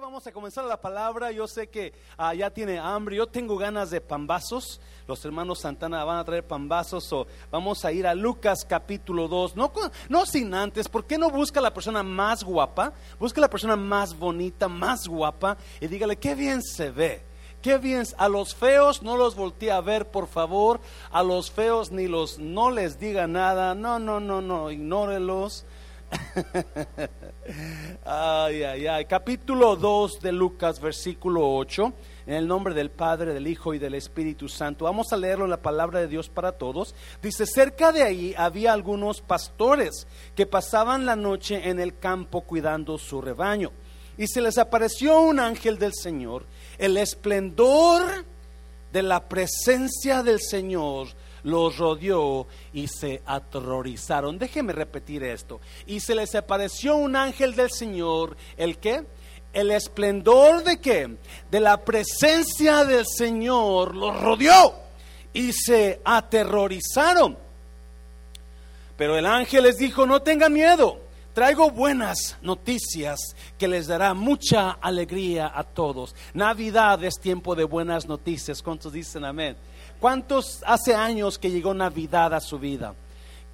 vamos a comenzar la palabra. Yo sé que ah, ya tiene hambre. Yo tengo ganas de pambazos. Los hermanos Santana van a traer pambazos. O vamos a ir a Lucas capítulo 2. No, no sin antes, ¿por qué no busca la persona más guapa? Busca la persona más bonita, más guapa. Y dígale, qué bien se ve. Qué bien, a los feos no los voltee a ver, por favor. A los feos ni los, no les diga nada. No, no, no, no, ignórelos. Ay, ay, ay. Capítulo 2 de Lucas, versículo 8. En el nombre del Padre, del Hijo y del Espíritu Santo. Vamos a leerlo en la palabra de Dios para todos. Dice, cerca de ahí había algunos pastores que pasaban la noche en el campo cuidando su rebaño. Y se les apareció un ángel del Señor. El esplendor de la presencia del Señor los rodeó y se aterrorizaron. Déjeme repetir esto. Y se les apareció un ángel del Señor, ¿el qué? El esplendor de qué? De la presencia del Señor los rodeó y se aterrorizaron. Pero el ángel les dijo, no tengan miedo. Traigo buenas noticias que les dará mucha alegría a todos. Navidad es tiempo de buenas noticias. ¿Cuántos dicen amén? ¿Cuántos hace años que llegó Navidad a su vida?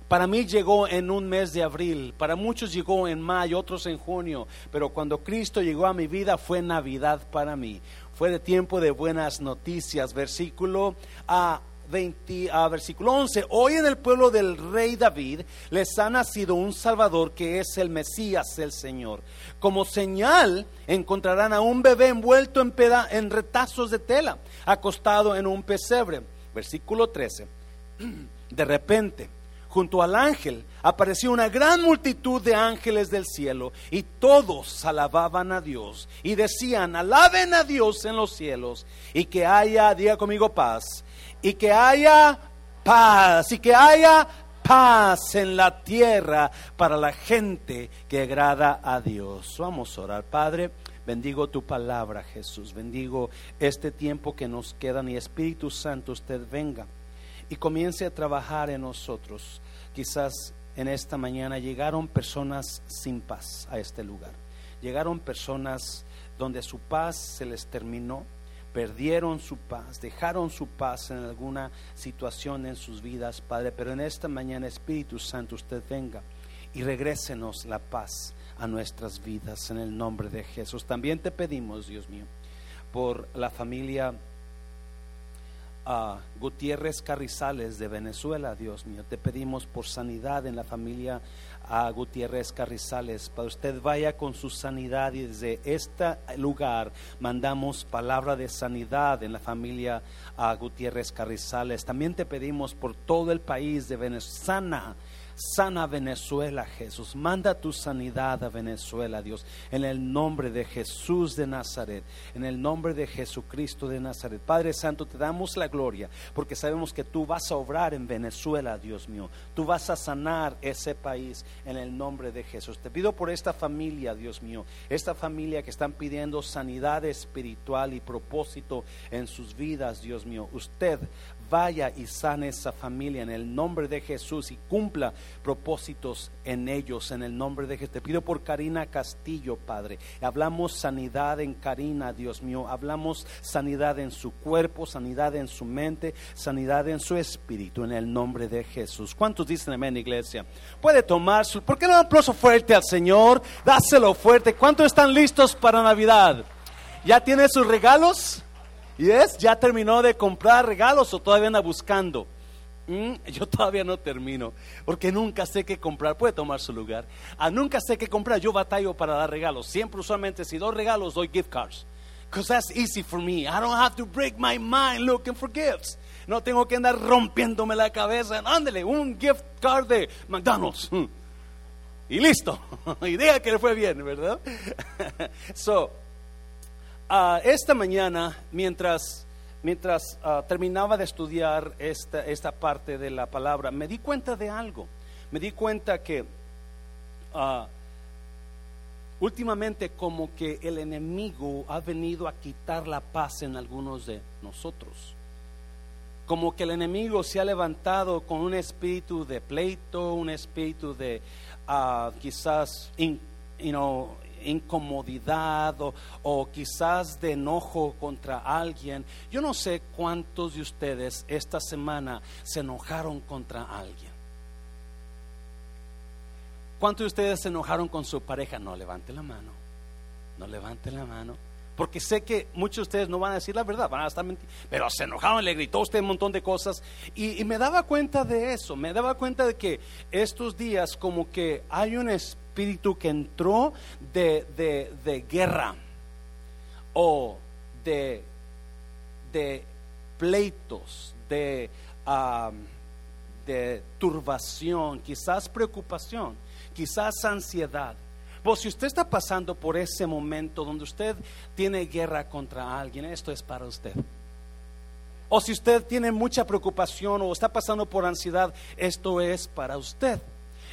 Para mí llegó en un mes de abril, para muchos llegó en mayo, otros en junio, pero cuando Cristo llegó a mi vida fue Navidad para mí. Fue de tiempo de buenas noticias. Versículo a 20, a versículo 11. Hoy en el pueblo del rey David les ha nacido un Salvador que es el Mesías, el Señor. Como señal encontrarán a un bebé envuelto en, en retazos de tela, acostado en un pesebre versículo 13, de repente, junto al ángel, apareció una gran multitud de ángeles del cielo y todos alababan a Dios y decían, alaben a Dios en los cielos y que haya, diga conmigo, paz, y que haya paz, y que haya paz en la tierra para la gente que agrada a Dios. Vamos a orar, Padre. Bendigo tu palabra, Jesús. Bendigo este tiempo que nos queda. Y Espíritu Santo, usted venga y comience a trabajar en nosotros. Quizás en esta mañana llegaron personas sin paz a este lugar. Llegaron personas donde su paz se les terminó, perdieron su paz, dejaron su paz en alguna situación en sus vidas, Padre. Pero en esta mañana, Espíritu Santo, usted venga y regrésenos la paz a nuestras vidas en el nombre de Jesús. También te pedimos, Dios mío, por la familia uh, Gutiérrez Carrizales de Venezuela, Dios mío. Te pedimos por sanidad en la familia a Gutiérrez Carrizales, para usted vaya con su sanidad y desde este lugar mandamos palabra de sanidad en la familia a Gutiérrez Carrizales. También te pedimos por todo el país de Venezuela Venezuela, Jesús. Manda tu sanidad a Venezuela, Dios. En el nombre de Jesús de Nazaret. En el nombre de Jesucristo de Nazaret. Padre Santo, te damos la gloria porque sabemos que tú vas a obrar en Venezuela, Dios mío. Tú vas a sanar ese país en el nombre de Jesús. Te pido por esta familia, Dios mío. Esta familia que están pidiendo sanidad espiritual y propósito en sus vidas, Dios mío. Usted vaya y sane esa familia en el nombre de Jesús y cumpla propósitos en ellos en el nombre de Jesús. Te pido por Karina Castillo, Padre. Hablamos sanidad en Karina, Dios mío. Hablamos sanidad en su cuerpo, sanidad en su mente, sanidad en su espíritu en el nombre de Jesús. ¿Cuántos dicen amén, iglesia? Puede tomar su... ¿Por qué no un aplauso fuerte al Señor? Dáselo fuerte. ¿Cuántos están listos para Navidad? ¿Ya tiene sus regalos? ¿Y es? ¿Ya terminó de comprar regalos o todavía anda buscando? Mm, yo todavía no termino, porque nunca sé qué comprar. Puede tomar su lugar. Ah, nunca sé qué comprar. Yo batallo para dar regalos. Siempre, usualmente, si doy regalos, doy gift cards. Because that's easy for me. I don't have to break my mind looking for gifts. No tengo que andar rompiéndome la cabeza. Ándele, un gift card de McDonald's. Mm. Y listo. Idea que le fue bien, ¿verdad? so, Ah, esta mañana, mientras, mientras ah, terminaba de estudiar esta, esta parte de la palabra, me di cuenta de algo. Me di cuenta que ah, últimamente como que el enemigo ha venido a quitar la paz en algunos de nosotros. Como que el enemigo se ha levantado con un espíritu de pleito, un espíritu de quizás you know, incomodidad o, quizás de enojo contra alguien. Yo no sé cuántos de ustedes esta semana se enojaron contra alguien. ¿Cuántos de ustedes se enojaron con su pareja? No, levante la mano. No levante la mano. Porque sé que muchos de ustedes no van a decir la verdad, van a estar mintiendo. Pero se enojaron, le gritó usted un montón de cosas. Y, y, me daba cuenta de eso, me daba cuenta de que estos días como que hay un espíritu que entró de, de, de guerra o de, de pleitos, de, de turbación, quizás preocupación, quizás ansiedad. Pues si usted está pasando por ese momento donde usted tiene guerra contra alguien, esto es para usted. O si usted tiene mucha preocupación o está pasando por ansiedad, esto es para usted.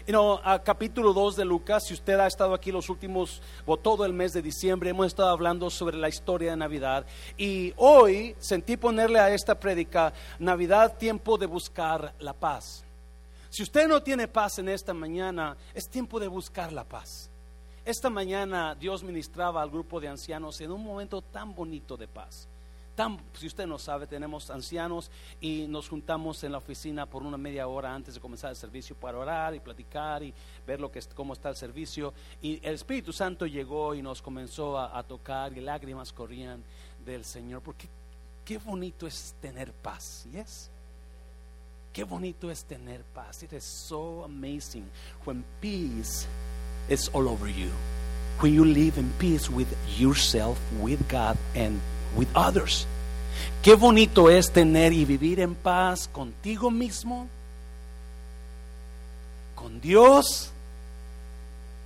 You know, a capítulo 2 de Lucas, si usted ha estado aquí los últimos o todo el mes de diciembre, hemos estado hablando sobre la historia de Navidad. Y hoy sentí ponerle a esta prédica Navidad, tiempo de buscar la paz. Si usted no tiene paz en esta mañana, es tiempo de buscar la paz. Esta mañana Dios ministraba al grupo de ancianos en un momento tan bonito de paz. Tan, si usted no sabe, tenemos ancianos y nos juntamos en la oficina por una media hora antes de comenzar el servicio para orar y platicar y ver lo que cómo está el servicio. Y el Espíritu Santo llegó y nos comenzó a, a tocar y lágrimas corrían del Señor. Porque qué bonito es tener paz, ¿yes? Qué bonito es tener paz. It is so amazing when peace is all over you. When you live in peace with yourself, with God, and with others. Qué bonito es tener y vivir en paz contigo mismo, con Dios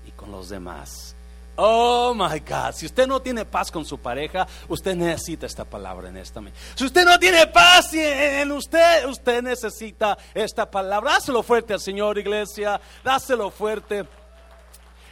y con los demás. Oh my God, si usted no tiene paz con su pareja, usted necesita esta palabra en esta Si usted no tiene paz en usted, usted necesita esta palabra. Dáselo fuerte al Señor, iglesia. Dáselo fuerte.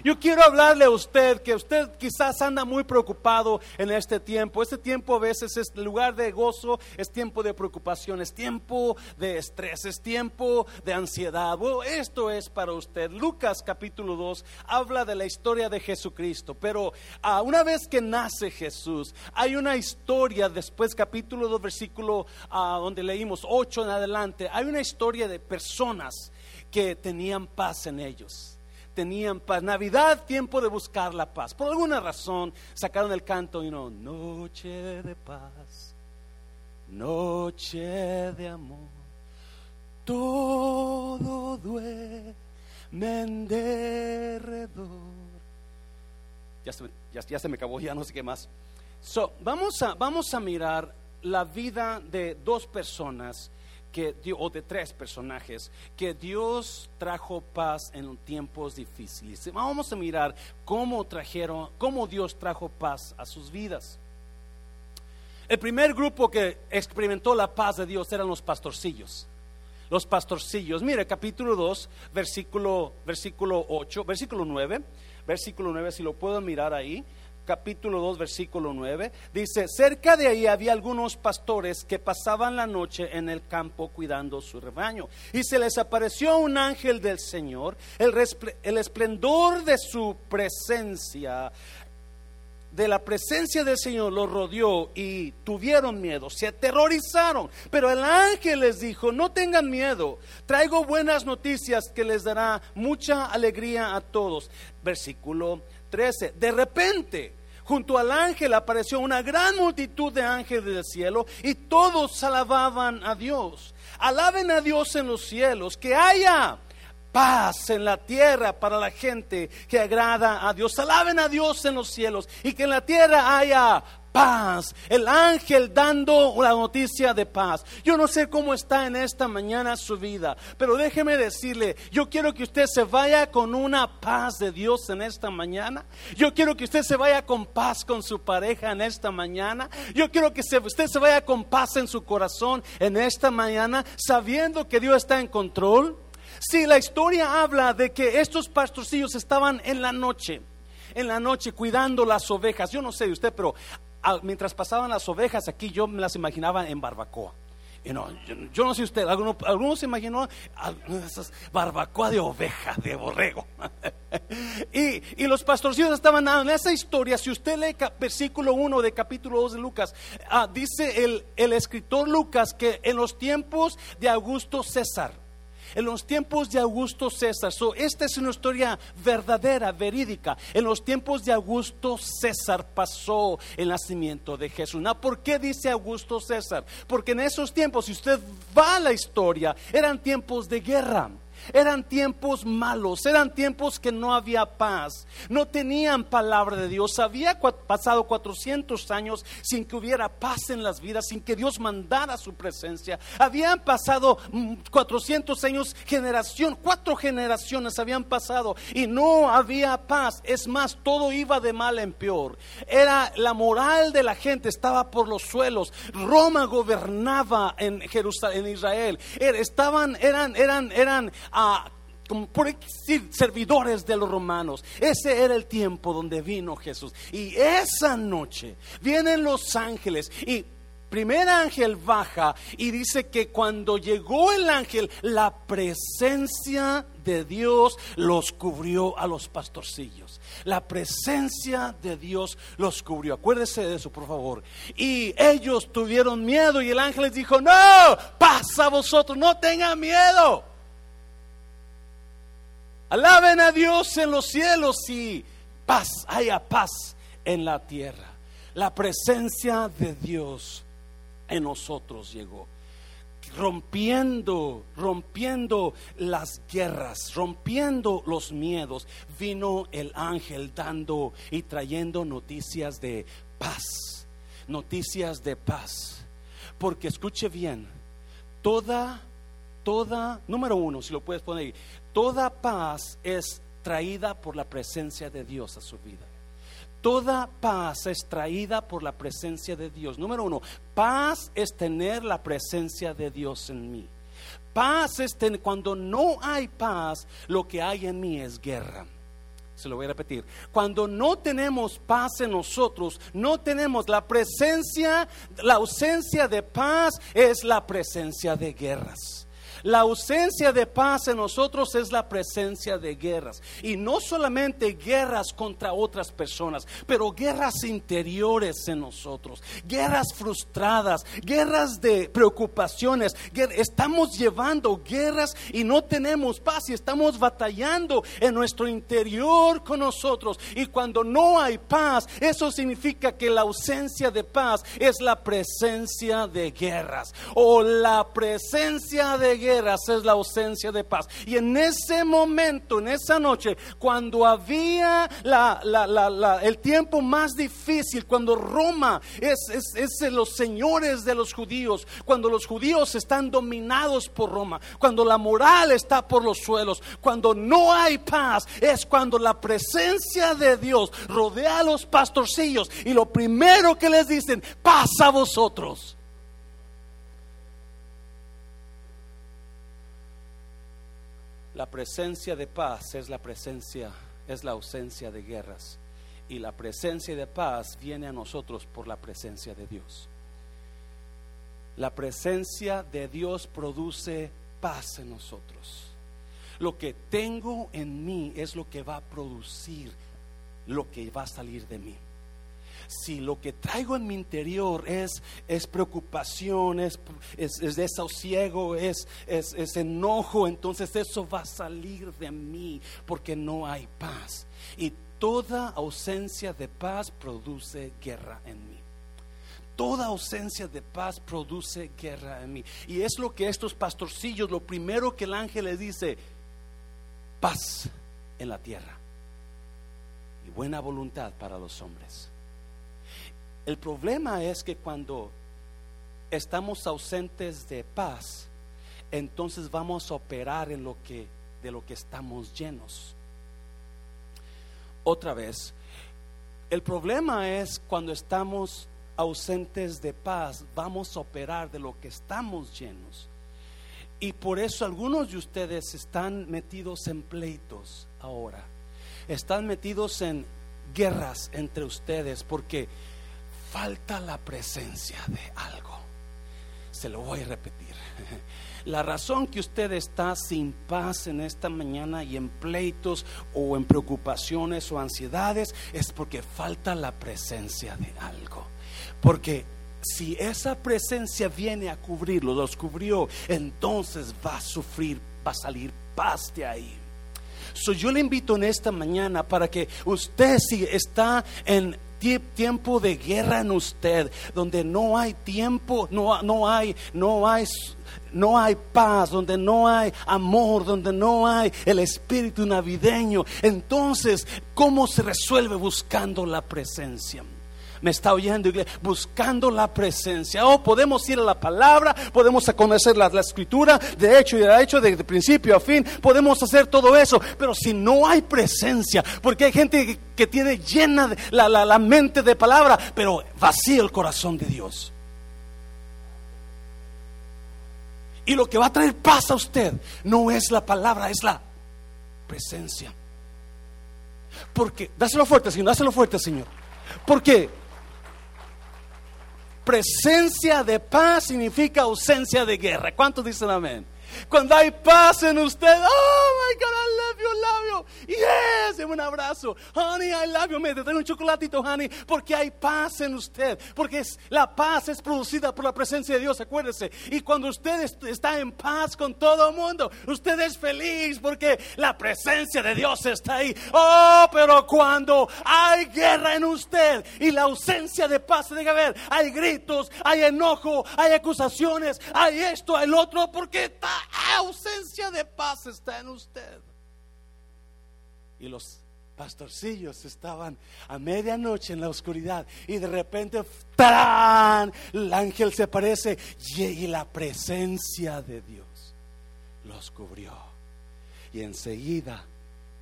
Yo quiero hablarle a usted que usted quizás anda muy preocupado en este tiempo. Este tiempo a veces es lugar de gozo, es tiempo de preocupación, es tiempo de estrés, es tiempo de ansiedad. Bueno, esto es para usted. Lucas capítulo 2 habla de la historia de Jesucristo, pero uh, una vez que nace Jesús, hay una historia después capítulo 2 versículo uh, donde leímos 8 en adelante, hay una historia de personas que tenían paz en ellos tenían paz. Navidad, tiempo de buscar la paz. Por alguna razón sacaron el canto y no, noche de paz, noche de amor, todo duerme en derredor. Ya se, ya se me acabó, ya no sé qué más. So, vamos, a, vamos a mirar la vida de dos personas que, o de tres personajes, que Dios trajo paz en tiempos difíciles. Vamos a mirar cómo trajeron, cómo Dios trajo paz a sus vidas. El primer grupo que experimentó la paz de Dios eran los pastorcillos. Los pastorcillos. Mire, capítulo 2, versículo, versículo 8, versículo 9, versículo 9, si lo puedo mirar ahí capítulo 2, versículo 9, dice, cerca de ahí había algunos pastores que pasaban la noche en el campo cuidando su rebaño. Y se les apareció un ángel del Señor, el, el esplendor de su presencia de la presencia del Señor los rodeó y tuvieron miedo, se aterrorizaron. Pero el ángel les dijo, no tengan miedo, traigo buenas noticias que les dará mucha alegría a todos. Versículo 13. De repente, junto al ángel apareció una gran multitud de ángeles del cielo y todos alababan a Dios. Alaben a Dios en los cielos, que haya paz en la tierra para la gente que agrada a Dios. Alaben a Dios en los cielos y que en la tierra haya paz, el ángel dando una noticia de paz. Yo no sé cómo está en esta mañana su vida, pero déjeme decirle, yo quiero que usted se vaya con una paz de Dios en esta mañana. Yo quiero que usted se vaya con paz con su pareja en esta mañana. Yo quiero que usted se vaya con paz en su corazón en esta mañana, sabiendo que Dios está en control. Si la historia habla de que estos pastorcillos estaban en la noche, en la noche cuidando las ovejas. Yo no sé de usted, pero mientras pasaban las ovejas aquí, yo me las imaginaba en barbacoa. Yo, no sé usted, algunos alguno se imaginó barbacoa de oveja, de borrego. y, los pastorcillos estaban dando en esa historia. Si usted lee versículo 1 de capítulo 2 de Lucas, ah, dice el escritor Lucas que en los tiempos de Augusto César, en los tiempos de Augusto César. esta es una historia verdadera, verídica. En los tiempos de Augusto César pasó el nacimiento de Jesús. ¿Por qué dice Augusto César? Porque en esos tiempos, si usted va a la historia, eran tiempos de guerra. Eran tiempos malos, eran tiempos que no había paz, no tenían palabra de Dios. Había pasado 400 años sin que hubiera paz en las vidas, sin que Dios mandara su presencia. Habían pasado 400 mm, años, generación, cuatro generaciones habían pasado y no había paz. Es más, todo iba de mal en peor. Era la moral de la gente estaba por los suelos. Roma gobernaba en Jerusalén, en Israel. Er, estaban, eran, eran, eran como por servidores de los romanos. Ese era el tiempo donde vino Jesús. Y esa noche vienen los ángeles y primer ángel baja y dice que cuando llegó el ángel, la presencia de Dios los cubrió a los pastorcillos. La presencia de Dios los cubrió. Acuérdese de eso, por favor. Y ellos tuvieron miedo y el ángel les dijo, no, pasa a vosotros, no tengan miedo. Alaben a Dios en los cielos y paz, haya paz en la tierra. La presencia de Dios en nosotros llegó. Rompiendo, rompiendo las guerras, rompiendo los miedos, vino el ángel dando y trayendo noticias de paz, noticias de paz. Porque escuche bien, toda, toda, número uno, si lo puedes poner Toda paz es traída por la presencia de Dios a su vida. Toda paz es traída por la presencia de Dios. Número uno, paz es tener la presencia de Dios en mí. Paz es tener, cuando no hay paz, lo que hay en mí es guerra. Se lo voy a repetir. Cuando no tenemos paz en nosotros, no tenemos la presencia, la ausencia de paz es la presencia de guerras. La ausencia de paz en nosotros es la presencia de guerras. Y no solamente guerras contra otras personas, pero guerras interiores en nosotros. Guerras frustradas, guerras de preocupaciones. Estamos llevando guerras y no tenemos paz y estamos batallando en nuestro interior con nosotros. Y cuando no hay paz, eso significa que la ausencia de paz es la presencia de guerras. O la presencia de guerras es la ausencia de paz. Y en ese momento, en esa noche, cuando había el tiempo más difícil, cuando Roma es, es, los señores de los judíos, cuando los judíos están dominados por Roma, cuando la moral está por los suelos, cuando no hay paz, es cuando la presencia de Dios rodea a los pastorcillos y lo primero que les dicen, pasa a vosotros. La presencia de paz es la presencia, es la ausencia de guerras. Y la presencia de paz viene a nosotros por la presencia de Dios. La presencia de Dios produce paz en nosotros. Lo que tengo en mí es lo que va a producir lo que va a salir de mí si lo que traigo en mi interior es, es preocupación, es, es, desosiego, es, es enojo, entonces eso va a salir de mí porque no hay paz. Y toda ausencia de paz produce guerra en mí. Toda ausencia de paz produce guerra en mí. Y es lo que estos pastorcillos, lo primero que el ángel le dice, paz en la tierra y buena voluntad para los hombres. El problema es que cuando estamos ausentes de paz, entonces vamos a operar en lo que de lo que estamos llenos. Otra vez, el problema es cuando estamos ausentes de paz, vamos a operar de lo que estamos llenos. Y por eso algunos de ustedes están metidos en pleitos ahora. Están metidos en guerras entre ustedes porque falta la presencia de algo. Se lo voy a repetir. La razón que usted está sin paz en esta mañana y en pleitos o en preocupaciones o ansiedades es porque falta la presencia de algo. Porque si esa presencia viene a cubrirlo, los cubrió, entonces va a sufrir, va a salir paz de ahí. So, yo le invito en esta mañana para que usted si está en tiempo de guerra en usted, donde no hay tiempo, no, no hay, no hay no hay paz, donde no hay amor, donde no hay el espíritu navideño, entonces, ¿cómo se resuelve buscando la presencia? Me está oyendo, buscando la presencia. Oh, podemos ir a la palabra, podemos conocer la, escritura, de hecho y de hecho, de, principio a fin, podemos hacer todo eso, pero si no hay presencia, porque hay gente que, tiene llena la, la mente de palabra, pero vacía el corazón de Dios. Y lo que va a traer paz a usted no es la palabra, es la presencia. Porque, dáselo fuerte, Señor, dáselo fuerte, Señor. Porque presencia de paz significa ausencia de guerra. ¿Cuántos dicen amén? Cuando hay paz en usted, oh my God, I love you, love you. Yes, un abrazo. Honey, I love you. Me den un chocolatito, honey, porque hay paz en usted. Porque es, la paz es producida por la presencia de Dios, acuérdese. Y cuando usted está en paz con todo el mundo, usted es feliz porque la presencia de Dios está ahí. Oh, pero cuando hay guerra en usted y la ausencia de paz se deja ver, hay gritos, hay enojo, hay acusaciones, hay esto, hay el otro, porque está ausencia de paz está en usted. Y los pastorcillos estaban a medianoche en la oscuridad y de repente ¡tarán! el ángel se aparece y la presencia de Dios los cubrió. Y enseguida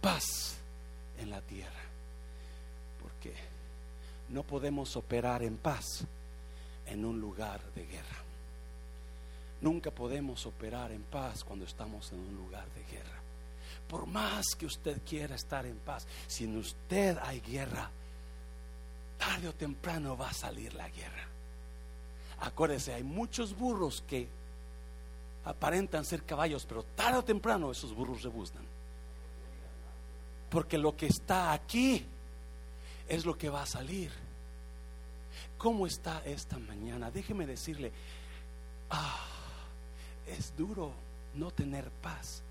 paz en la tierra. Porque no podemos operar en paz en un lugar de guerra. Nunca podemos operar en paz cuando estamos en un lugar de guerra. Por más que usted quiera estar en paz, si en usted hay guerra, tarde o temprano va a salir la guerra. Acuérdese, hay muchos burros que aparentan ser caballos, pero tarde o temprano esos burros rebuznan. Porque lo que está aquí es lo que va a salir. ¿Cómo está esta mañana? Déjeme decirle, ah, es duro no tener paz.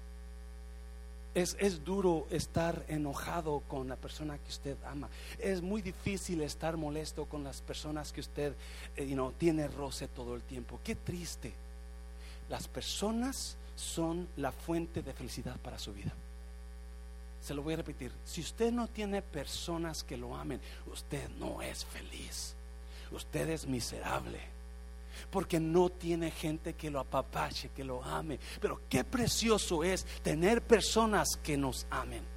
Es, es, duro estar enojado con la persona que usted ama. Es muy difícil estar molesto con las personas que usted eh, tiene roce todo el tiempo. Qué triste. Las personas son la fuente de felicidad para su vida. Se lo voy a repetir. Si usted no tiene personas que lo amen, usted no es feliz. Usted es miserable porque no tiene gente que lo apapache, que lo ame. Pero qué precioso es tener personas que nos amen.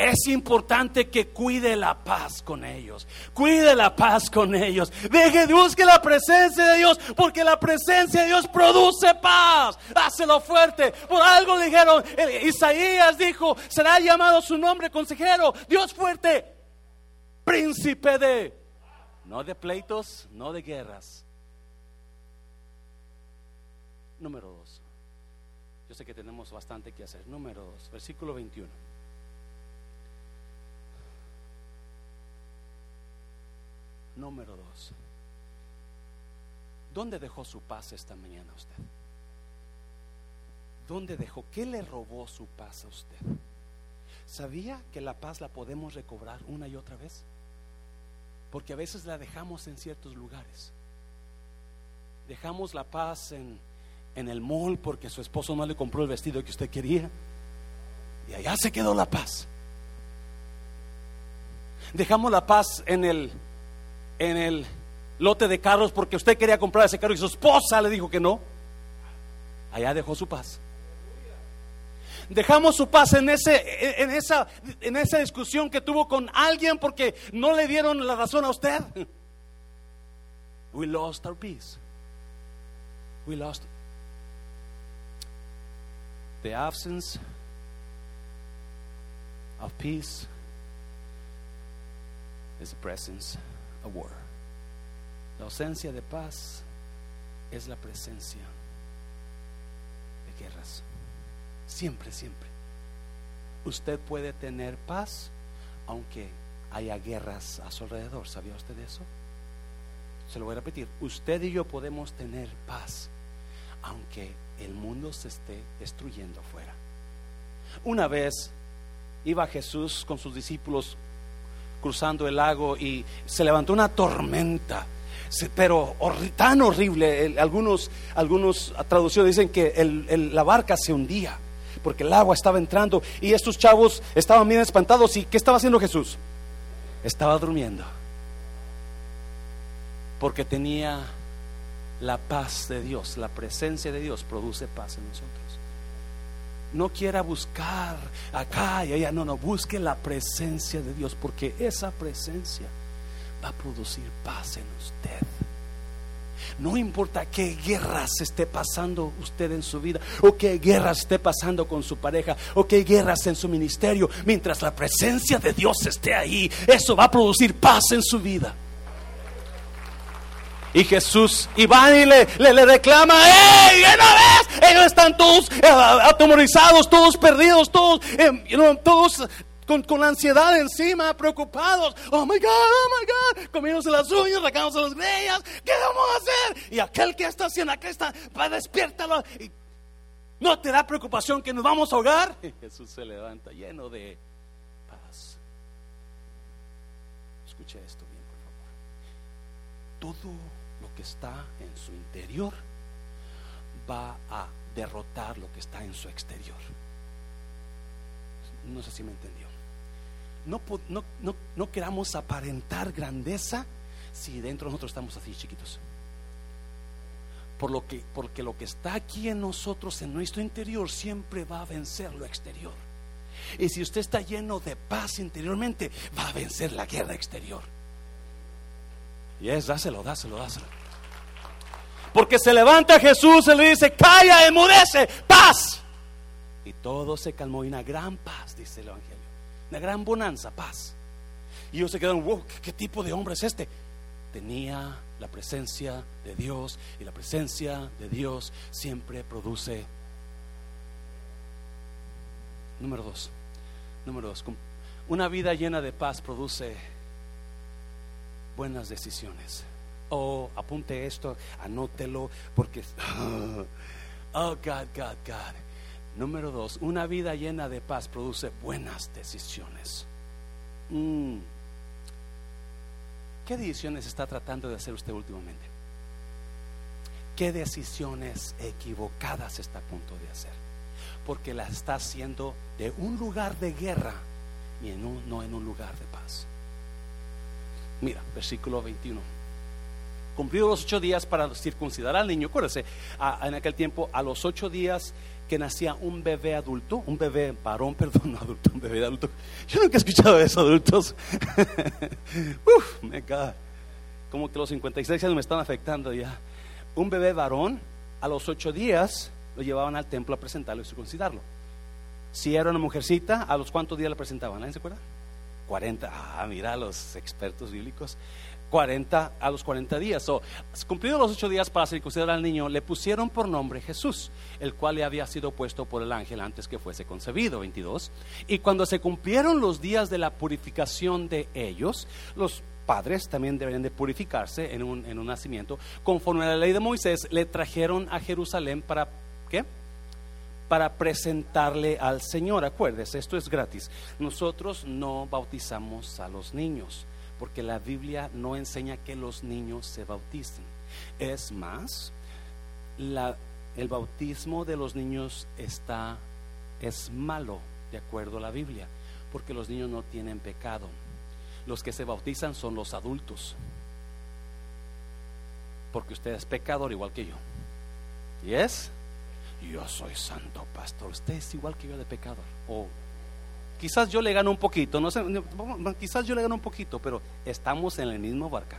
Es importante que cuide la paz con ellos. Cuide la paz con ellos. Deje, busque la presencia de Dios, porque la presencia de Dios produce paz. Hácelo fuerte. Por algo dijeron, Isaías dijo, será llamado su nombre consejero, Dios fuerte, príncipe de no de pleitos, no de guerras. Número dos. Yo sé que tenemos bastante que hacer. Número dos, versículo 21. Número dos. ¿Dónde dejó su paz esta mañana usted? ¿Dónde dejó? ¿Qué le robó su paz a usted? ¿Sabía que la paz la podemos recobrar una y otra vez? Porque a veces la dejamos en ciertos lugares. Dejamos la paz en, en el mall porque su esposo no le compró el vestido que usted quería. Y allá se quedó la paz. Dejamos la paz en el, en el lote de carros porque usted quería comprar ese carro y su esposa le dijo que no. Allá dejó su paz dejamos su paz en, ese, en, esa, en esa discusión que tuvo con alguien porque no le dieron la razón a usted. We lost our peace. We lost the absence of peace is the presence of war. La ausencia de paz es la presencia de guerras. Siempre, siempre. Usted puede tener paz aunque haya guerras a su alrededor. ¿Sabía usted eso? Se lo voy a repetir. Usted y yo podemos tener paz aunque el mundo se esté destruyendo afuera. Una vez iba Jesús con sus discípulos cruzando el lago y se levantó una tormenta, pero tan horrible. Algunos, algunos traducciones dicen que la barca se hundía porque el agua estaba entrando y estos chavos estaban bien espantados. ¿Y qué estaba haciendo Jesús? Estaba durmiendo porque tenía la paz de Dios, la presencia de Dios produce paz en nosotros. No quiera buscar acá y allá, no, no, busque la presencia de Dios, porque esa presencia va a producir paz en usted. No importa qué guerras esté pasando usted en su vida, o qué guerras esté pasando con su pareja, o qué guerras en su ministerio, mientras la presencia de Dios esté ahí, eso va a producir paz en su vida. Y Jesús, y y le, le, reclama, ¡Ey! ¿No ves? Ellos están todos eh, atemorizados, todos perdidos, todos, eh, todos con, con, ansiedad encima, preocupados. Oh my God, oh my God, comiéndose las uñas, sacándose las greñas. ¿Qué vamos a hacer? Y aquel que está haciendo, aquel está, va, despiértalo. Y no te da preocupación que nos vamos a ahogar. Jesús se levanta lleno de paz. Escuche esto bien, por favor. Todo está en su interior va a derrotar lo que está en su exterior. No sé si me entendió. No, no, no, queramos aparentar grandeza si dentro de nosotros estamos así chiquitos. Por lo que, porque lo que está aquí en nosotros, en nuestro interior, siempre va a vencer lo exterior. Y si usted está lleno de paz interiormente, va a vencer la guerra exterior. Y es, dáselo, dáselo, dáselo. Porque se levanta Jesús y le dice, calla, enmudece, paz. Y todo se calmó y una gran paz, dice el Evangelio. Una gran bonanza, paz. Y ellos se quedaron, wow, ¿qué, tipo de hombre es este? Tenía la presencia de Dios y la presencia de Dios siempre produce. Número dos, número dos, una vida llena de paz produce buenas decisiones. Oh, apunte esto, anótelo, porque. Oh, God, God, God. Número dos, una vida llena de paz produce buenas decisiones. Mm. ¿Qué decisiones está tratando de hacer usted últimamente? ¿Qué decisiones equivocadas está a punto de hacer? Porque las está haciendo de un lugar de guerra y no en un lugar de paz. Mira, versículo 21 cumplido los ocho días para circuncidar al niño. Acuérdese, en aquel tiempo, a los ocho días que nacía un bebé adulto, un bebé varón, perdón, no adulto, un bebé adulto. Yo nunca he escuchado de eso, adultos. Uf, me cae. Como que los 56 años me están afectando ya. Un bebé varón, a los ocho días lo llevaban al templo a presentarlo y circuncidarlo. Si era una mujercita, ¿a los cuántos días la presentaban? ¿Nadie se acuerda? 40. Ah, mira, los expertos bíblicos. 40 a los 40 días. o cumplidos los ocho días para circuncidar al niño, le pusieron por nombre Jesús, el cual le había sido puesto por el ángel antes que fuese concebido. 22. Y cuando se cumplieron los días de la purificación de ellos, los padres también deberían de purificarse en un, en un nacimiento. Conforme a la ley de Moisés, le trajeron a Jerusalén para, ¿qué? Para presentarle al Señor. Acuérdese, esto es gratis. Nosotros no bautizamos a los niños porque la Biblia no enseña que los niños se bauticen. Es más, el bautismo de los niños está es malo de acuerdo a la Biblia, porque los niños no tienen pecado. Los que se bautizan son los adultos. Porque usted es pecador igual que yo. ¿Y es? Yo soy santo pastor. Usted es igual que yo de pecador. O Quizás yo le gano un poquito, no sé, quizás yo le gano un poquito, pero estamos en el mismo barca.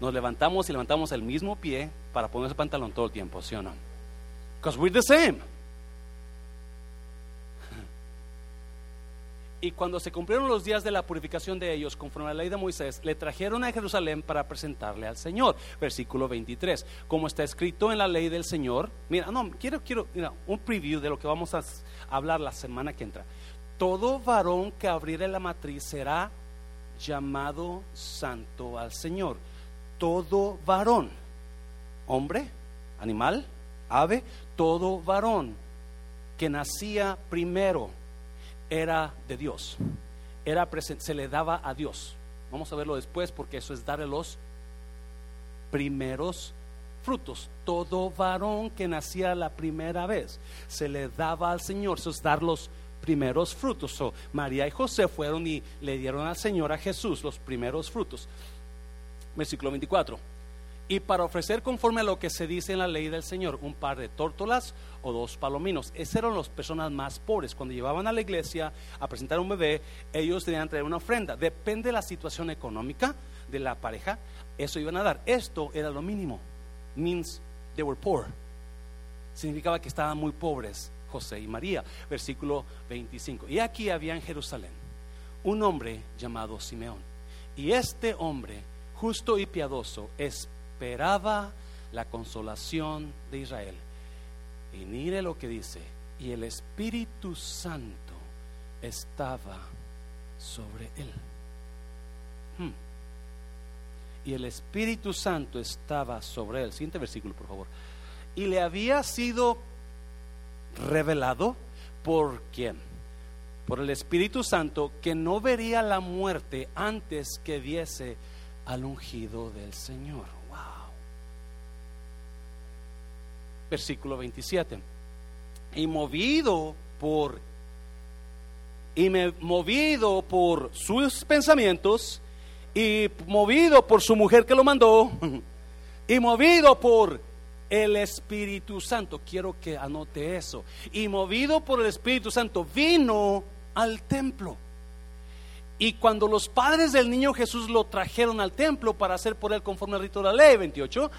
Nos levantamos y levantamos el mismo pie para poner ese pantalón todo el tiempo, ¿sí o no? Because we're the same. Y cuando se cumplieron los días de la purificación de ellos, conforme a la ley de Moisés, le trajeron a Jerusalén para presentarle al Señor. Versículo 23. Como está escrito en la ley del Señor. Mira, no, quiero, quiero, mira, un preview de lo que vamos a hablar la semana que entra. Todo varón que abriere la matriz será llamado santo al Señor. Todo varón, hombre, animal, ave, todo varón que nacía primero era de Dios. Era se le daba a Dios. Vamos a verlo después porque eso es darle los primeros frutos. Todo varón que nacía la primera vez se le daba al Señor. Eso es dar los primeros frutos. María y José fueron y le dieron al Señor a Jesús los primeros frutos. Versículo 24 y para ofrecer conforme a lo que se dice en la ley del Señor, un par de tórtolas o dos palominos. Esas eran las personas más pobres. Cuando llevaban a la iglesia a presentar un bebé, ellos tenían que traer una ofrenda. Depende de la situación económica de la pareja, eso iban a dar. Esto era lo mínimo. Means they were poor. Significaba que estaban muy pobres José y María. Versículo 25. Y aquí había en Jerusalén un hombre llamado Simeón. Y este hombre, justo y piadoso, es esperaba la consolación de Israel. Y mire lo que dice, y el Espíritu Santo estaba sobre él. Hmm. Y el Espíritu Santo estaba sobre él. Siguiente versículo, por favor. Y le había sido revelado por quién? Por el Espíritu Santo que no vería la muerte antes que viese al ungido del Señor. versículo 27. Y movido por y me movido por sus pensamientos y movido por su mujer que lo mandó y movido por el Espíritu Santo. Quiero que anote eso. Y movido por el Espíritu Santo vino al templo. Y cuando los padres del niño Jesús lo trajeron al templo para hacer por él conforme al rito de la ley 28,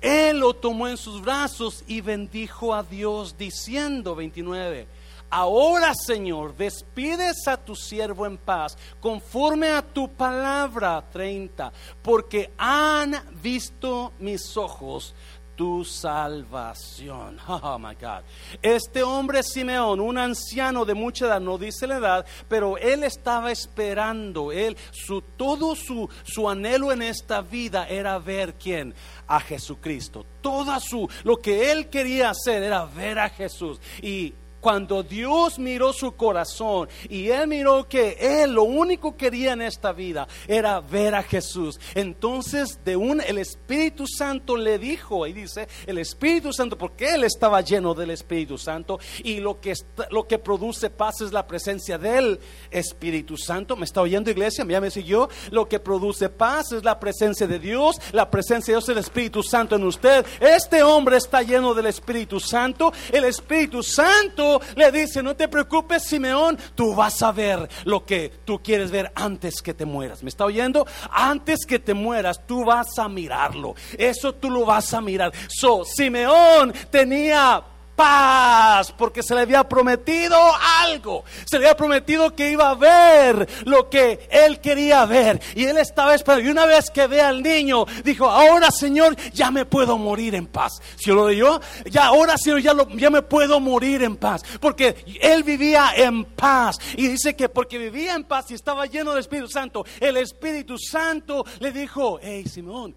él lo tomó en sus brazos y bendijo a Dios diciendo, 29, ahora Señor, despides a tu siervo en paz, conforme a tu palabra, 30, porque han visto mis ojos tu salvación. Oh my God. Este hombre Simeón, un anciano de mucha edad, no dice la edad, pero él estaba esperando, él, su, todo su, su anhelo en esta vida era ver quién, a Jesucristo. Toda su, lo que él quería hacer era ver a Jesús. Y cuando Dios miró su corazón y él miró que él lo único que quería en esta vida era ver a Jesús. Entonces de un el Espíritu Santo le dijo y dice, el Espíritu Santo porque él estaba lleno del Espíritu Santo y lo que lo que produce paz es la presencia del Espíritu Santo. ¿Me está oyendo iglesia? Ya me siguió. Lo que produce paz es la presencia de Dios, la presencia de Dios el Espíritu Santo en usted. Este hombre está lleno del Espíritu Santo. El Espíritu Santo le dice, no te preocupes, Simeón, tú vas a ver lo que tú quieres ver antes que te mueras. ¿Me está oyendo? Antes que te mueras, tú vas a mirarlo. Eso tú lo vas a mirar. So, Simeón tenía paz, porque se le había prometido algo, se le había prometido que iba a ver lo que él quería ver, y él estaba esperando, y una vez que ve al niño, dijo, ahora Señor, ya me puedo morir en paz. Si lo leyó, ya ahora Señor, ya, ya me puedo morir en paz, porque él vivía en paz, y dice que porque vivía en paz y estaba lleno del Espíritu Santo, el Espíritu Santo le dijo, hey Simón,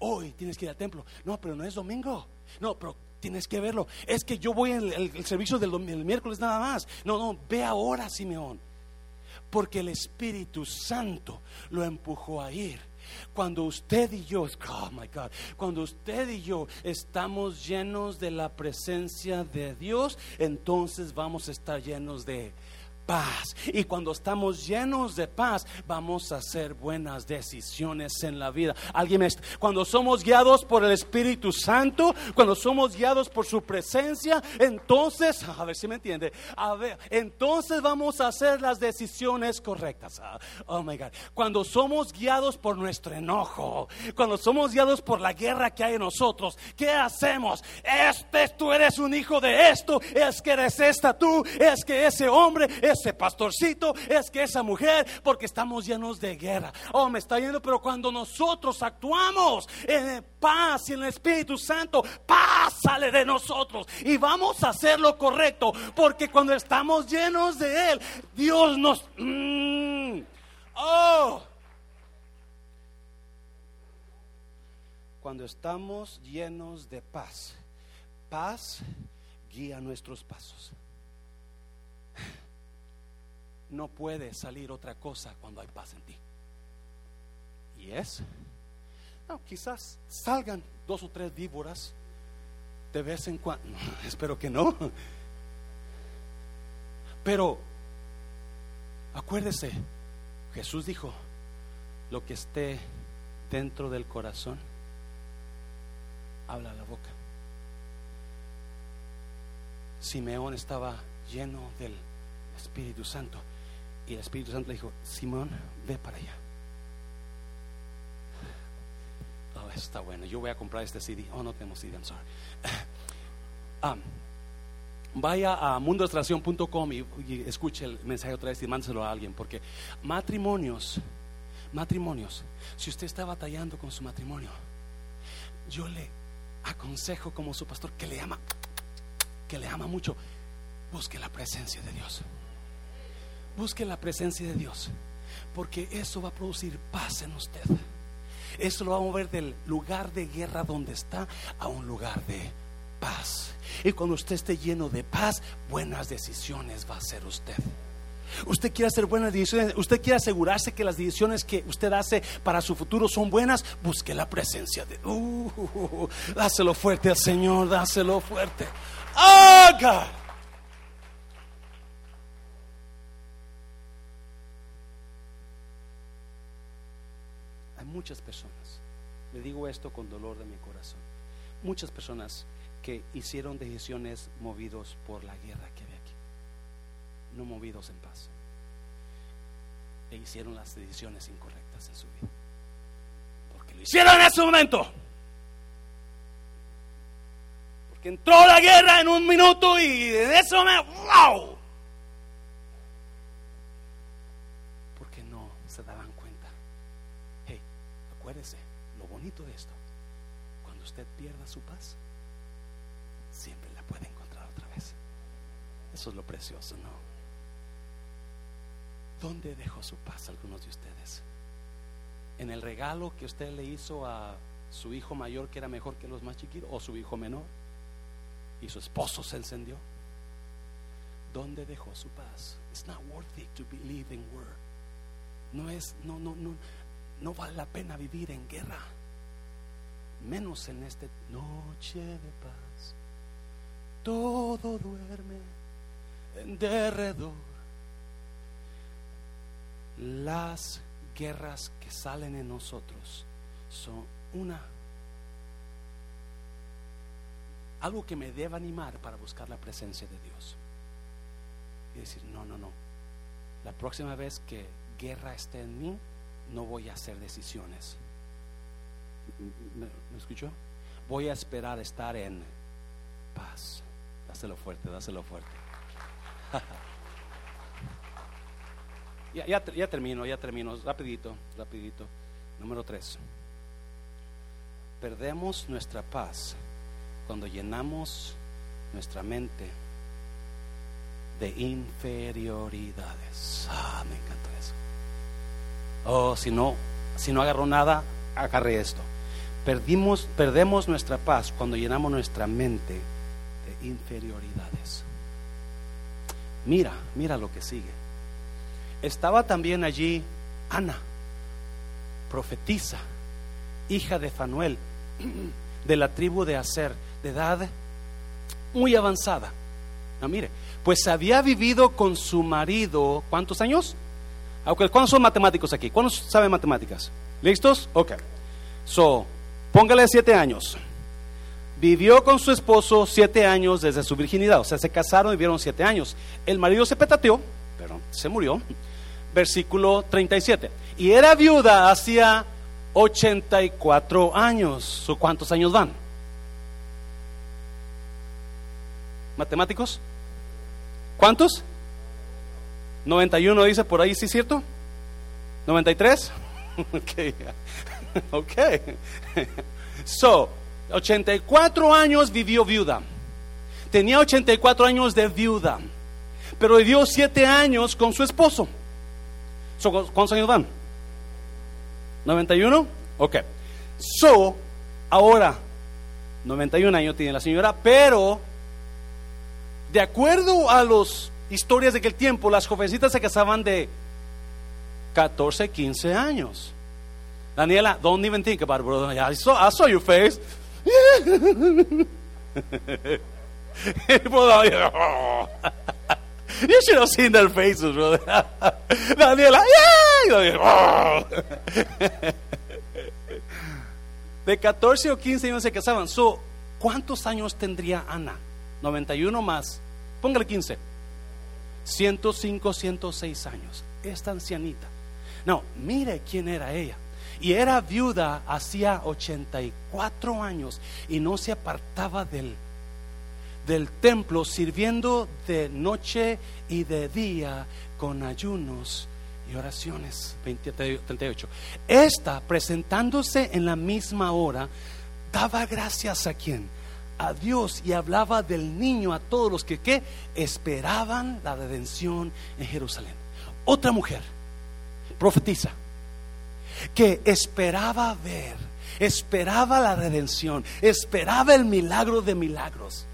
hoy tienes que ir al templo. No, pero no es domingo. No, pero tienes que verlo. Es que yo voy en el, servicio del miércoles nada más. No, no, ve ahora, Simeón. Porque el Espíritu Santo lo empujó a ir. Cuando usted y yo, oh my God, cuando usted y yo estamos llenos de la presencia de Dios, entonces vamos a estar llenos de paz. Y cuando estamos llenos de paz, vamos a hacer buenas decisiones en la vida. Alguien me cuando somos guiados por el Espíritu Santo, cuando somos guiados por su presencia, entonces, a ver si me entiende, a ver, entonces vamos a hacer las decisiones correctas. Ah, oh my God. Cuando somos guiados por nuestro enojo, cuando somos guiados por la guerra que hay en nosotros, ¿qué hacemos? Este tú eres un hijo de esto, es que eres esta tú, es que ese hombre ese pastorcito, es que esa mujer, porque estamos llenos de guerra. Oh, me está yendo, pero cuando nosotros actuamos en paz y en el Espíritu Santo, paz sale de nosotros y vamos a hacer lo correcto, porque cuando estamos llenos de Él, Dios nos... Mm, oh. Cuando estamos llenos de paz, paz guía nuestros pasos. No puede salir otra cosa cuando hay paz en ti. Y es, no, quizás salgan dos o tres víboras de vez en cuando. espero que no. Pero acuérdese, Jesús dijo, lo que esté dentro del corazón, habla la boca. Simeón estaba lleno del Espíritu Santo. Y el Espíritu Santo le dijo, Simón, ve para allá. Oh, está bueno. Yo voy a comprar este CD. Oh, no tenemos CD, I'm sorry. Ah, vaya a mundoestración.com y, y escuche el mensaje otra vez y mándeselo a alguien. Porque matrimonios, matrimonios, si usted está batallando con su matrimonio, yo le aconsejo como su pastor que le ama que le ama mucho, busque la presencia de Dios. Busque la presencia de Dios, porque eso va a producir paz en usted. Eso lo va a mover del lugar de guerra donde está a un lugar de paz. Y cuando usted esté lleno de paz, buenas decisiones va a hacer usted. Usted quiere hacer buenas decisiones, usted quiere asegurarse que las decisiones que usted hace para su futuro son buenas, busque la presencia de uh, dáselo fuerte al Señor, dáselo fuerte. Oh, muchas personas, le digo esto con dolor de mi corazón, muchas personas que hicieron decisiones movidos por la guerra que había aquí, no movidos en paz, e hicieron las decisiones incorrectas en su vida, porque lo hicieron en ese momento que entró la guerra en un minuto y de eso me... ¡Wow! Porque no se daban cuenta. Hey, acuérdese, lo bonito de esto, cuando usted pierda su paz, siempre la puede encontrar otra vez. Eso es lo precioso, ¿no? ¿Dónde dejó su paz algunos de ustedes? ¿En el regalo que usted le hizo a su hijo mayor que era mejor que los más chiquitos o su hijo menor? y su esposo se encendió. ¿Dónde dejó su paz? It's not worthy to believe in war. No es, no, no, no, no vale la pena vivir en guerra. Menos en esta noche de paz. Todo duerme en derredor. Las guerras que salen en nosotros son una algo que me deba animar para buscar la presencia de Dios. Y decir, no, no, no. La próxima vez que guerra esté en mí, no voy a hacer decisiones. ¿Me, escuchó? Voy a esperar estar en paz. Dáselo fuerte, dáselo fuerte. ya, termino, ya termino. Rapidito, rapidito. Número tres. Perdemos nuestra paz cuando llenamos nuestra mente de inferioridades. Ah, me encanta eso. Oh, si no, si no agarró nada, agarre esto. Perdimos, perdemos nuestra paz cuando llenamos nuestra mente de inferioridades. Mira, mira lo que sigue. Estaba también allí Ana, profetisa, hija de Fanuel, de la tribu de Aser de edad muy avanzada. No, mire, pues había vivido con su marido, ¿cuántos años? ¿Cuántos son matemáticos aquí? ¿Cuántos saben matemáticas? ¿Listos? Ok. So, póngale siete años. Vivió con su esposo siete años desde su virginidad. O sea, se casaron y vivieron siete años. El marido se petateó, pero se murió. Versículo 37. Y era viuda hacía 84 años. ¿Cuántos años van? ¿Matemáticos? ¿Cuántos? 91 dice por ahí, ¿sí es cierto? 93. ok. ok. so, 84 años vivió viuda. Tenía 84 años de viuda. Pero vivió 7 años con su esposo. So, ¿Cuántos años van? 91. Ok. So, ahora, 91 años tiene la señora, pero de acuerdo a las historias de aquel tiempo, las jovencitas se casaban de 14, 15 años. Daniela, don't even think about it, brother. I saw, I saw your face. You should have seen their faces, brother. Daniela, de 14 o 15 años se casaban. So, ¿Cuántos años tendría Ana? 91 más. Póngale 15. 105, 106 años. Esta ancianita. No, mire quién era ella. Y era viuda hacía 84 años y no se apartaba del, del templo sirviendo de noche y de día con ayunos y oraciones. 38. Esta presentándose en la misma hora daba gracias a quien? A Dios y hablaba del niño a todos los que ¿qué? esperaban la redención en Jerusalén. Otra mujer, profetiza, que esperaba ver, esperaba la redención, esperaba el milagro de milagros.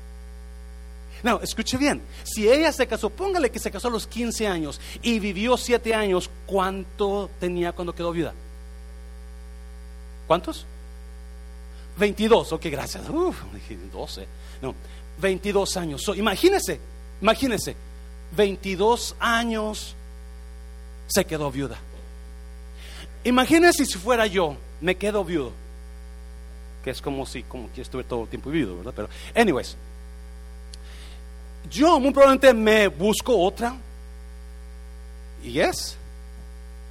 No, escuche bien, si ella se casó, póngale que se casó a los 15 años y vivió 7 años, ¿cuánto tenía cuando quedó viuda? ¿Cuántos? 22, ok, gracias. Uf, 12. No, 22 años. So, imagínese, imagínese, 22 años se quedó viuda. Imagínese si fuera yo, me quedo viudo. Que es como si, como que estuve todo el tiempo viudo, ¿verdad? Pero, anyways, yo muy probablemente me busco otra. Y es,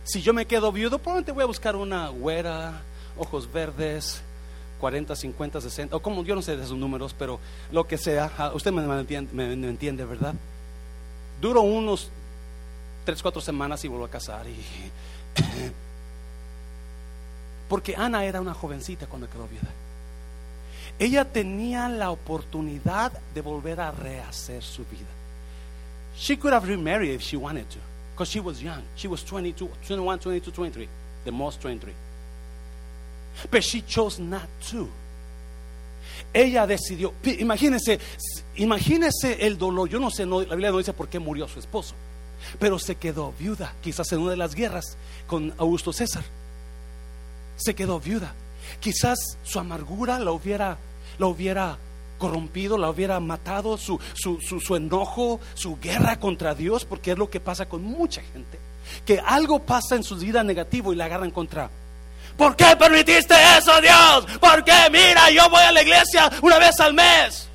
si yo me quedo viudo, probablemente voy a buscar una güera, ojos verdes, 40, 50, 60, o como yo no sé de esos números, pero lo que sea, ah, usted me, entiende, me, entiende, ¿verdad? Duró unos 3, 4 semanas y vuelvo a casar. Y, porque Ana era una jovencita cuando quedó viuda. Ella tenía la oportunidad de volver a rehacer su vida. She could have remarried if she wanted to, because she was young. She was 22, 21, 22, 23, the most 23. But she chose not to. Ella decidió, imagínese, imagínese el dolor. Yo no sé, la Biblia no dice por qué murió su esposo, pero se quedó viuda, quizás en una de las guerras con Augusto César. Se quedó viuda. Quizás su amargura la hubiera, la hubiera corrompido, la hubiera matado, su, su, su, enojo, su guerra contra Dios, porque es lo que pasa con mucha gente. Que algo pasa en su vida negativo y la agarran contra ¿Por qué permitiste eso, Dios? ¿Por qué? Mira, yo voy a la iglesia una vez al mes.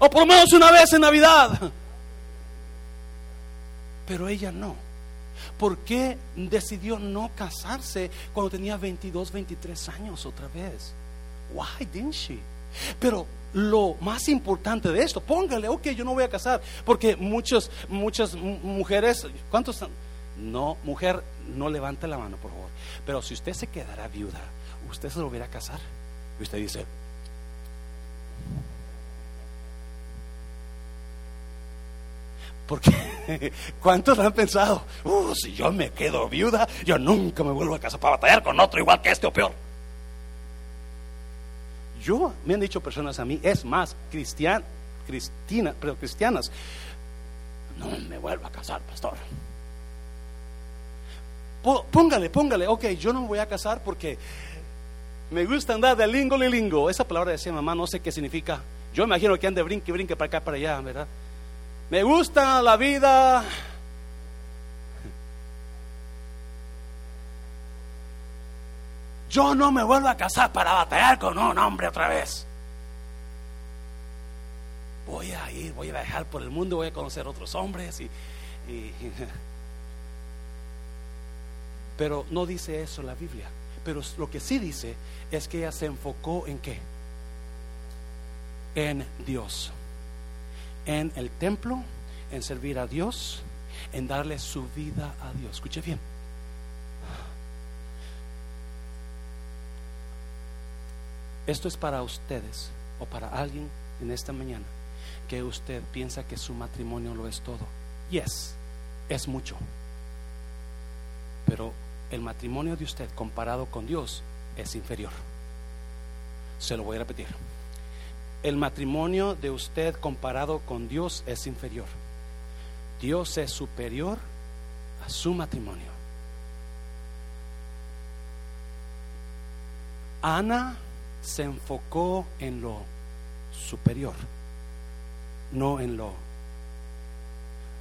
O por menos una vez en Navidad. Pero ella no. ¿Por qué decidió no casarse cuando tenía 22, 23 años otra vez? Why didn't she? Pero lo más importante de esto, póngale, ok, yo no voy a casar, porque muchos, muchas mujeres, ¿cuántos? No, mujer, no levante la mano, por favor. Pero si usted se quedara viuda, usted se lo a casar. Y usted dice, Porque ¿cuántos han pensado? Uh, si yo me quedo viuda, yo nunca me vuelvo a casar para batallar con otro igual que este o peor. Yo, me han dicho personas a mí, es más, cristian, pero cristianas, no me vuelvo a casar, pastor. Póngale, póngale, ok, yo no me voy a casar porque me gusta andar de lingo y lingo. Esa palabra decía mamá, no sé qué significa. Yo imagino que ande brinque, brinque para acá, para allá, ¿verdad? Me gusta la vida. Yo no me vuelvo a casar para batallar con un hombre otra vez. Voy a ir, voy a viajar por el mundo, voy a conocer otros hombres y Pero no dice eso la Biblia. Pero lo que sí dice es que ella se enfocó en qué? En Dios. En el templo, en servir a Dios en darle su vida a Dios. Escuche bien. Esto es para ustedes o para alguien en esta mañana que usted piensa que su matrimonio lo es todo. Yes, es mucho. Pero el matrimonio de usted comparado con Dios es inferior. Se lo voy a repetir. El matrimonio de usted comparado con Dios es inferior. Dios es superior a su matrimonio. Ana se enfocó en lo superior, no en lo...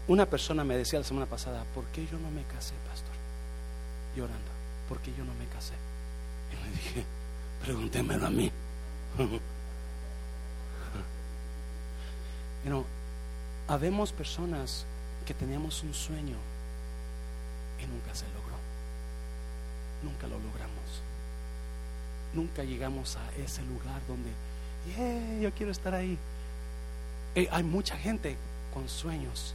Una persona me decía la semana pasada, ¿por qué yo no me casé, pastor? Llorando, ¿por qué yo no me casé? Y le dije, pregúntemelo a mí. you habemos personas que teníamos un sueño y nunca se logró. Nunca lo logramos. Nunca llegamos a ese lugar donde, yo quiero estar ahí. Hay mucha gente con sueños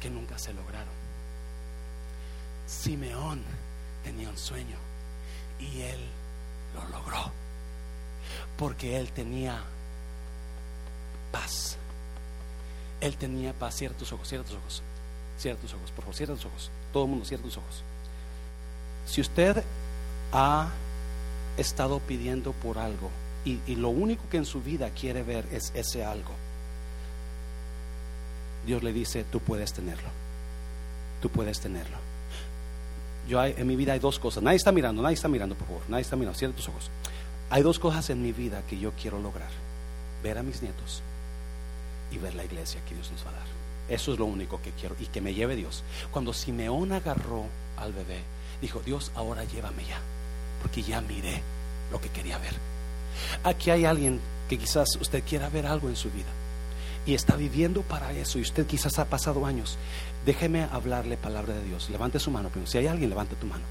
que nunca se lograron. Simeón tenía un sueño y él lo logró porque él tenía paz. Él tenía paz. Cierra tus ojos, cierra tus ojos. Cierra tus ojos, por favor, cierra tus ojos. Todo el mundo cierra tus ojos. Si usted ha estado pidiendo por algo y, lo único que en su vida quiere ver es ese algo, Dios le dice, tú puedes tenerlo. Tú puedes tenerlo. Yo hay- en mi vida hay dos cosas. Nadie está mirando, nadie está mirando, por favor. Nadie está mirando. Cierra tus ojos. Hay dos cosas en mi vida que yo quiero lograr. Ver a mis nietos y ver la iglesia que Dios nos va a dar. Eso es lo único que quiero y que me lleve Dios. Cuando Simeón agarró al bebé, dijo, Dios, ahora llévame ya, porque ya miré lo que quería ver. Aquí hay alguien que quizás usted quiera ver algo en su vida y está viviendo para eso y usted quizás ha pasado años. Déjeme hablarle palabra de Dios. Levante su mano. Primero. Si hay alguien, levante tu mano.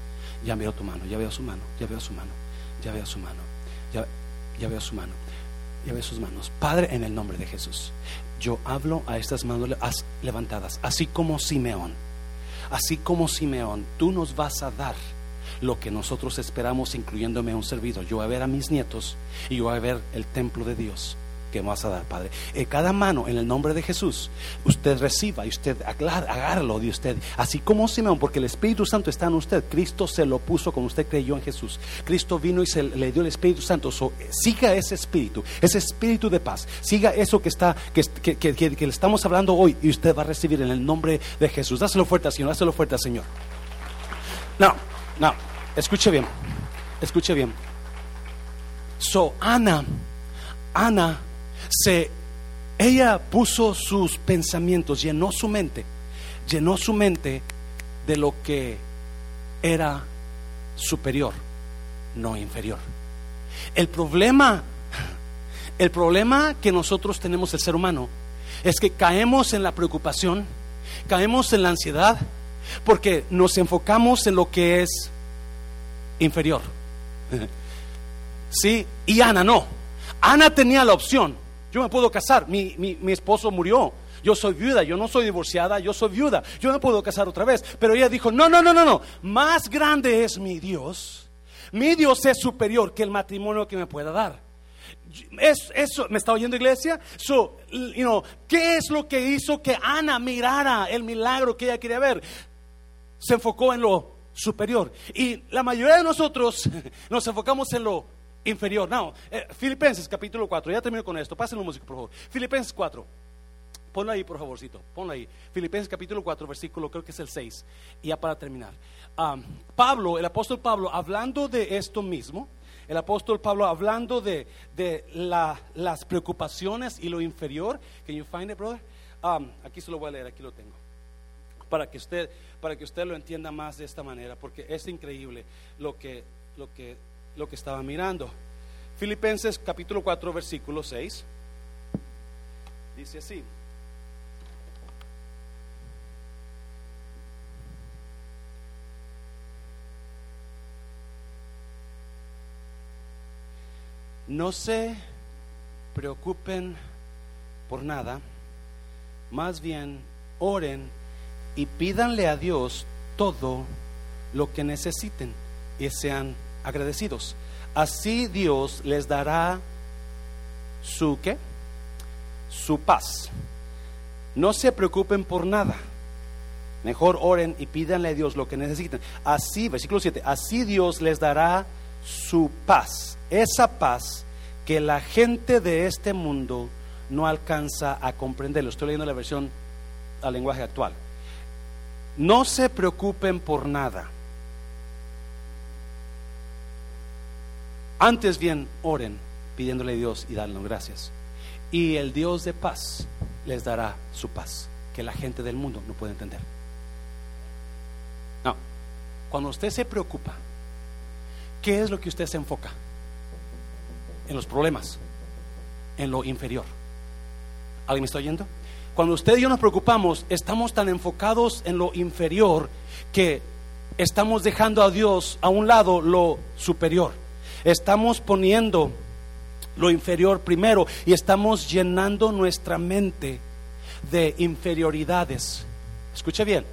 Ya veo tu mano, ya veo su mano, ya veo su mano, ya veo su mano, ya, ya veo su mano, ya veo sus manos. Padre, en el nombre de Jesús, yo hablo a estas manos le- as- levantadas, así como Simeón, así como Simeón, tú nos vas a dar lo que nosotros esperamos, incluyéndome un servidor. Yo voy a ver a mis nietos y yo voy a ver el templo de Dios que vas a dar, Padre. En cada mano, en el nombre de Jesús, usted reciba y usted agárralo de usted, así como Simeón, porque el Espíritu Santo está en usted. Cristo se lo puso cuando usted creyó en Jesús. Cristo vino y se le dio el Espíritu Santo. So, eh, siga ese espíritu, ese espíritu de paz. Siga eso que está, que le estamos hablando hoy y usted va a recibir en el nombre de Jesús. Dáselo fuerte al Señor, dáselo fuerte al Señor. No, no, escuche bien, escuche bien. So, Ana, Ana se, ella puso sus pensamientos, llenó su mente, llenó su mente de lo que era superior, no inferior. El problema, el problema que nosotros tenemos el ser humano es que caemos en la preocupación, caemos en la ansiedad, porque nos enfocamos en lo que es inferior. Sí, y Ana no. Ana tenía la opción. Yo me puedo casar, mi, mi, mi esposo murió. Yo soy viuda, yo no soy divorciada, yo soy viuda. Yo me puedo casar otra vez. Pero ella dijo, no, no, no, no, no. Más grande es mi Dios. Mi Dios es superior que el matrimonio que me pueda dar. Es, eso, ¿me está oyendo iglesia? So, you know, ¿Qué es lo que hizo que Ana mirara el milagro que ella quería ver? Se enfocó en lo superior. Y la mayoría de nosotros nos enfocamos en lo inferior. No, eh, Filipenses capítulo 4, ya termino con esto. Pásenlo música, por favor. Filipenses 4. Ponlo ahí, por favorcito. Ponlo ahí. Filipenses capítulo 4, versículo, creo que es el 6. Y ya para terminar. Pablo, el apóstol Pablo, hablando de esto mismo, el apóstol Pablo hablando de, de la- las preocupaciones y lo inferior. Can you find it, brother? Aquí se lo voy a leer, aquí lo tengo. Para que usted, para que usted lo entienda más de esta manera, porque es increíble lo que, lo que, lo que estaba mirando. Filipenses capítulo 4, versículo 6. Dice así. No se preocupen por nada, más bien oren y pídanle a Dios todo lo que necesiten y sean agradecidos. Así Dios les dará su qué? Su paz. No se preocupen por nada. Mejor oren y pídanle a Dios lo que necesiten. Así, versículo 7, así Dios les dará su paz. Esa paz que la gente de este mundo no alcanza a comprender. Lo estoy leyendo la versión al lenguaje actual. No se preocupen por nada. Antes bien, oren pidiéndole a Dios y darle gracias. Y el Dios de paz les dará su paz, que la gente del mundo no puede entender. No, cuando usted se preocupa, ¿qué es lo que usted se enfoca? En los problemas, en lo inferior. ¿Alguien me está oyendo? Cuando usted y yo nos preocupamos, estamos tan enfocados en lo inferior que estamos dejando a Dios a un lado lo superior. Estamos poniendo lo inferior primero y estamos llenando nuestra mente de inferioridades. Escuche bien.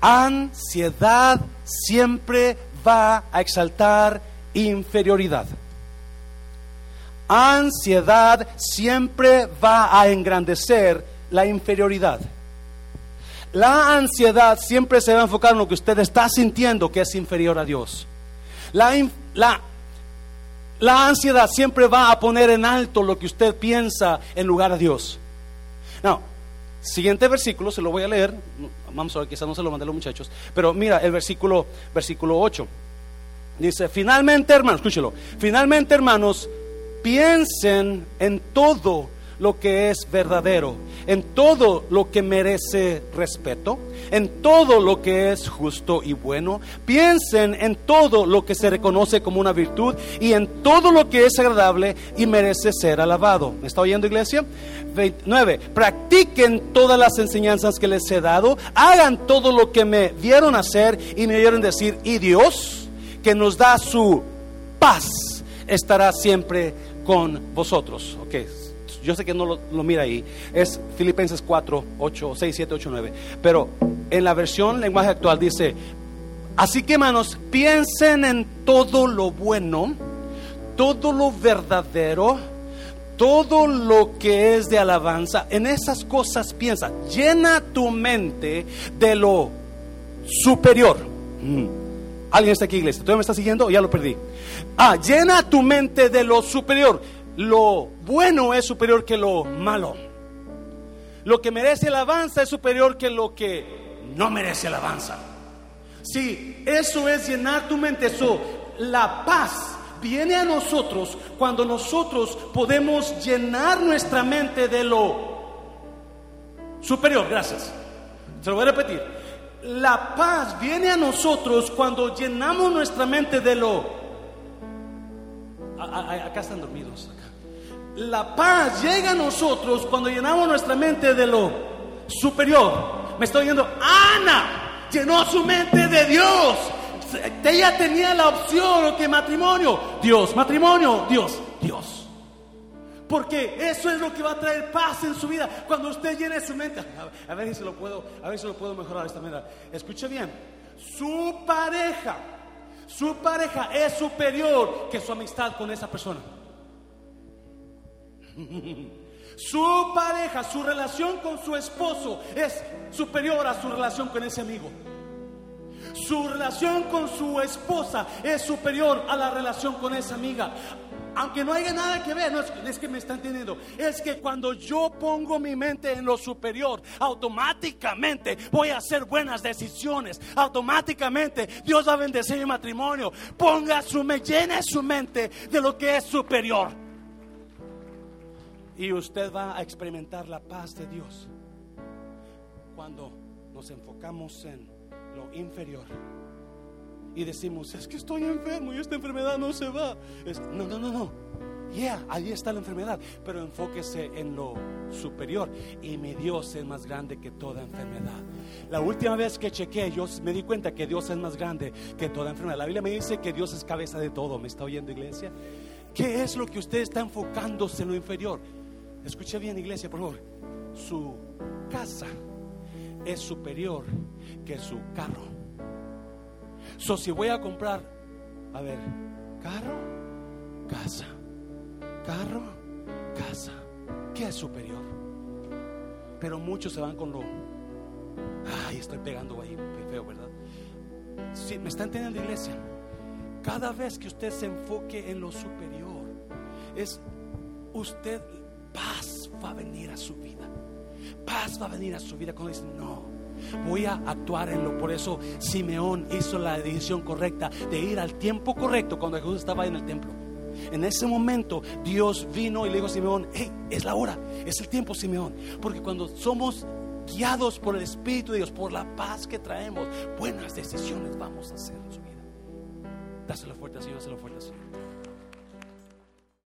Ansiedad siempre va a exaltar inferioridad ansiedad siempre va a engrandecer la inferioridad. La ansiedad siempre se va a enfocar en lo que usted está sintiendo que es inferior a Dios. La, la, la ansiedad siempre va a poner en alto lo que usted piensa en lugar a Dios. No, siguiente versículo, se lo voy a leer. Vamos a ver, quizás no se lo mandé los muchachos. Pero mira, el versículo, versículo 8. Dice, finalmente hermanos, escúchelo. Finalmente hermanos, piensen en todo lo que es verdadero, en todo lo que merece respeto, en todo lo que es justo y bueno. Piensen en todo lo que se reconoce como una virtud y en todo lo que es agradable y merece ser alabado. ¿Me está oyendo iglesia? 29. Practiquen todas las enseñanzas que les he dado, hagan todo lo que me dieron hacer y me dieron decir, y Dios, que nos da su paz, estará siempre con vosotros. Ok, yo sé que no lo, mira ahí. Es Filipenses 4, 8, 6, 7, 8, 9. Pero en la versión lenguaje actual dice, así que hermanos, piensen en todo lo bueno, todo lo verdadero, todo lo que es de alabanza. En esas cosas piensa. Llena tu mente de lo superior. Mm. ¿Alguien está aquí, iglesia? ¿Todavía me está siguiendo ya lo perdí? Ah, llena tu mente de lo superior. Lo bueno es superior que lo malo. Lo que merece alabanza es superior que lo que no merece alabanza. Sí, eso es llenar tu mente. La paz viene a nosotros cuando nosotros podemos llenar nuestra mente de lo superior. Gracias. Se lo voy a repetir la paz viene a nosotros cuando llenamos nuestra mente de lo... acá están dormidos. La paz llega a nosotros cuando llenamos nuestra mente de lo superior. Me estoy oyendo, Ana llenó su mente de Dios. Ella tenía la opción, que matrimonio, Dios, matrimonio, Dios, Dios. Porque eso es lo que va a traer paz en su vida. Cuando usted llene su mente. A ver, si lo puedo, a ver si lo puedo mejorar de esta manera. Escuche bien. Su pareja, su pareja es superior que su amistad con esa persona. Su pareja, su relación con su esposo es superior a su relación con ese amigo. Su relación con su esposa es superior a la relación con esa amiga aunque no haya nada que ver, no es, que me están entendiendo, es que cuando yo pongo mi mente en lo superior, automáticamente voy a hacer buenas decisiones, automáticamente Dios va a bendecir mi matrimonio, ponga su, llene su mente de lo que es superior. Y usted va a experimentar la paz de Dios cuando nos enfocamos en lo inferior y decimos, es que estoy enfermo y esta enfermedad no se va. no, no, no, no. Yeah, ahí está la enfermedad, pero enfóquese en lo superior y mi Dios es más grande que toda enfermedad. La última vez que chequé, yo me di cuenta que Dios es más grande que toda enfermedad. La Biblia me dice que Dios es cabeza de todo. ¿Me está oyendo, iglesia? ¿Qué es lo que usted está enfocándose en lo inferior? Escuche bien, iglesia, por favor. su casa es superior que su carro. So, si voy a comprar, a ver, carro, casa, carro, casa, ¿qué es superior? Pero muchos se van con lo, ay, estoy pegando ahí, feo, ¿verdad? Si me está entendiendo, iglesia, cada vez que usted se enfoque en lo superior, es usted, paz va a venir a su vida. Paz va a venir a su vida cuando dice, no, voy a actuar en lo. Por eso Simeón hizo la decisión correcta de ir al tiempo correcto cuando Jesús estaba en el templo. En ese momento Dios vino y le dijo a Simeón, hey, es la hora, es el tiempo Simeón. Porque cuando somos guiados por el Espíritu de Dios, por la paz que traemos, buenas decisiones vamos a hacer en su vida. Dáselo fuerte, Señor, dáselo fuerte, Señor.